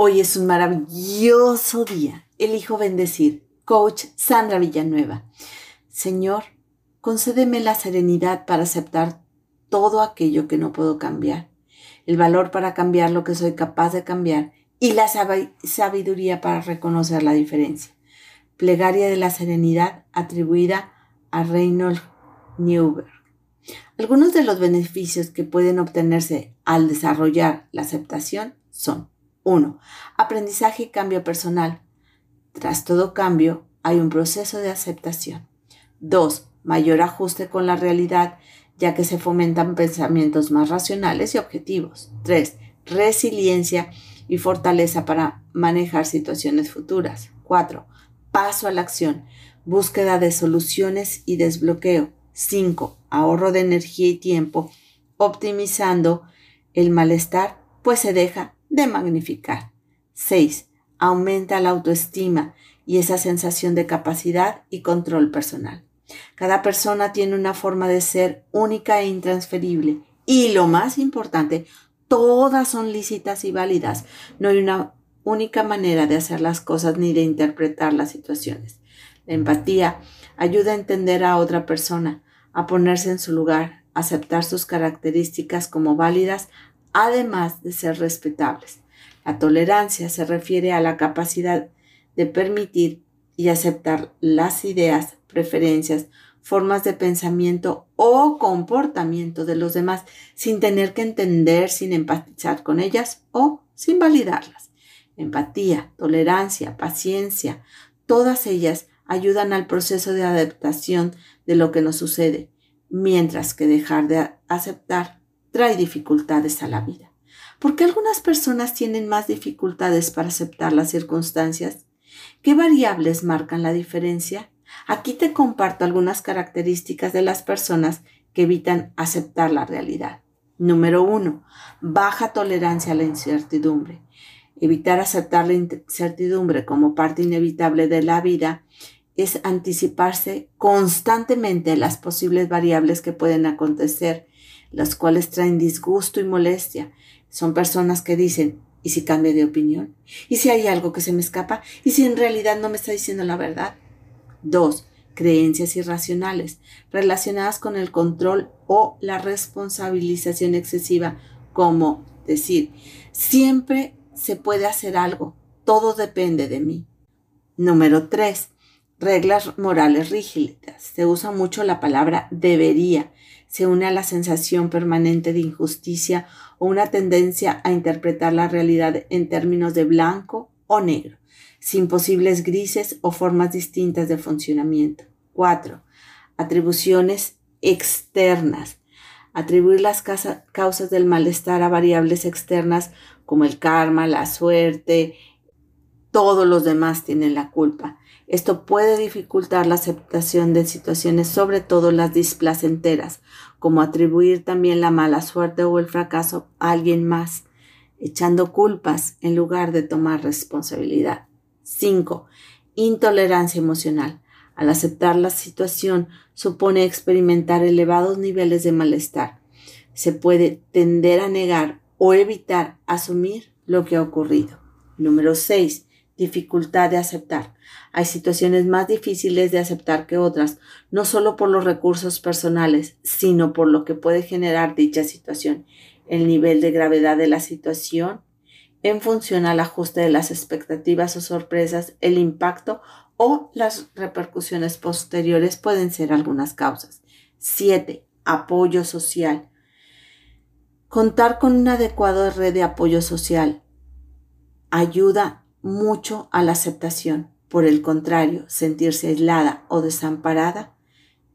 Hoy es un maravilloso día. Elijo bendecir. Coach Sandra Villanueva. Señor, concédeme la serenidad para aceptar todo aquello que no puedo cambiar, el valor para cambiar lo que soy capaz de cambiar y la sabiduría para reconocer la diferencia. Plegaria de la serenidad atribuida a Reynold Newberg. Algunos de los beneficios que pueden obtenerse al desarrollar la aceptación son 1. Aprendizaje y cambio personal. Tras todo cambio, hay un proceso de aceptación. 2. Mayor ajuste con la realidad, ya que se fomentan pensamientos más racionales y objetivos. 3. Resiliencia y fortaleza para manejar situaciones futuras. 4. Paso a la acción, búsqueda de soluciones y desbloqueo. 5. Ahorro de energía y tiempo, optimizando el malestar, pues se deja de magnificar. 6. Aumenta la autoestima y esa sensación de capacidad y control personal. Cada persona tiene una forma de ser única e intransferible. Y lo más importante, todas son lícitas y válidas. No hay una única manera de hacer las cosas ni de interpretar las situaciones. La empatía ayuda a entender a otra persona, a ponerse en su lugar, aceptar sus características como válidas, además de ser respetables. La tolerancia se refiere a la capacidad de permitir y aceptar las ideas, preferencias, formas de pensamiento o comportamiento de los demás sin tener que entender, sin empatizar con ellas o sin validarlas. Empatía, tolerancia, paciencia, todas ellas ayudan al proceso de adaptación de lo que nos sucede, mientras que dejar de aceptar trae dificultades a la vida. ¿Por qué algunas personas tienen más dificultades para aceptar las circunstancias? ¿Qué variables marcan la diferencia? Aquí te comparto algunas características de las personas que evitan aceptar la realidad. Número uno, baja tolerancia a la incertidumbre. Evitar aceptar la incertidumbre como parte inevitable de la vida es anticiparse constantemente las posibles variables que pueden acontecer las cuales traen disgusto y molestia. Son personas que dicen, ¿y si cambio de opinión? ¿Y si hay algo que se me escapa? ¿Y si en realidad no me está diciendo la verdad? Dos, creencias irracionales relacionadas con el control o la responsabilización excesiva, como decir, siempre se puede hacer algo, todo depende de mí. Número tres, reglas morales rígidas. Se usa mucho la palabra debería se une a la sensación permanente de injusticia o una tendencia a interpretar la realidad en términos de blanco o negro, sin posibles grises o formas distintas de funcionamiento. 4. Atribuciones externas. Atribuir las causas del malestar a variables externas como el karma, la suerte, todos los demás tienen la culpa. Esto puede dificultar la aceptación de situaciones, sobre todo las displacenteras, como atribuir también la mala suerte o el fracaso a alguien más, echando culpas en lugar de tomar responsabilidad. 5. Intolerancia emocional. Al aceptar la situación supone experimentar elevados niveles de malestar. Se puede tender a negar o evitar asumir lo que ha ocurrido. Número 6 dificultad de aceptar. Hay situaciones más difíciles de aceptar que otras, no solo por los recursos personales, sino por lo que puede generar dicha situación, el nivel de gravedad de la situación, en función al ajuste de las expectativas o sorpresas, el impacto o las repercusiones posteriores pueden ser algunas causas. 7. Apoyo social. Contar con una adecuada red de apoyo social ayuda mucho a la aceptación. Por el contrario, sentirse aislada o desamparada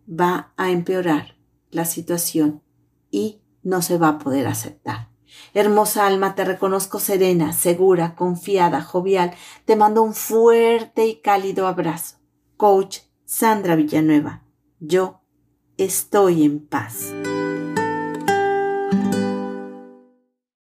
va a empeorar la situación y no se va a poder aceptar. Hermosa alma, te reconozco serena, segura, confiada, jovial. Te mando un fuerte y cálido abrazo. Coach Sandra Villanueva. Yo estoy en paz.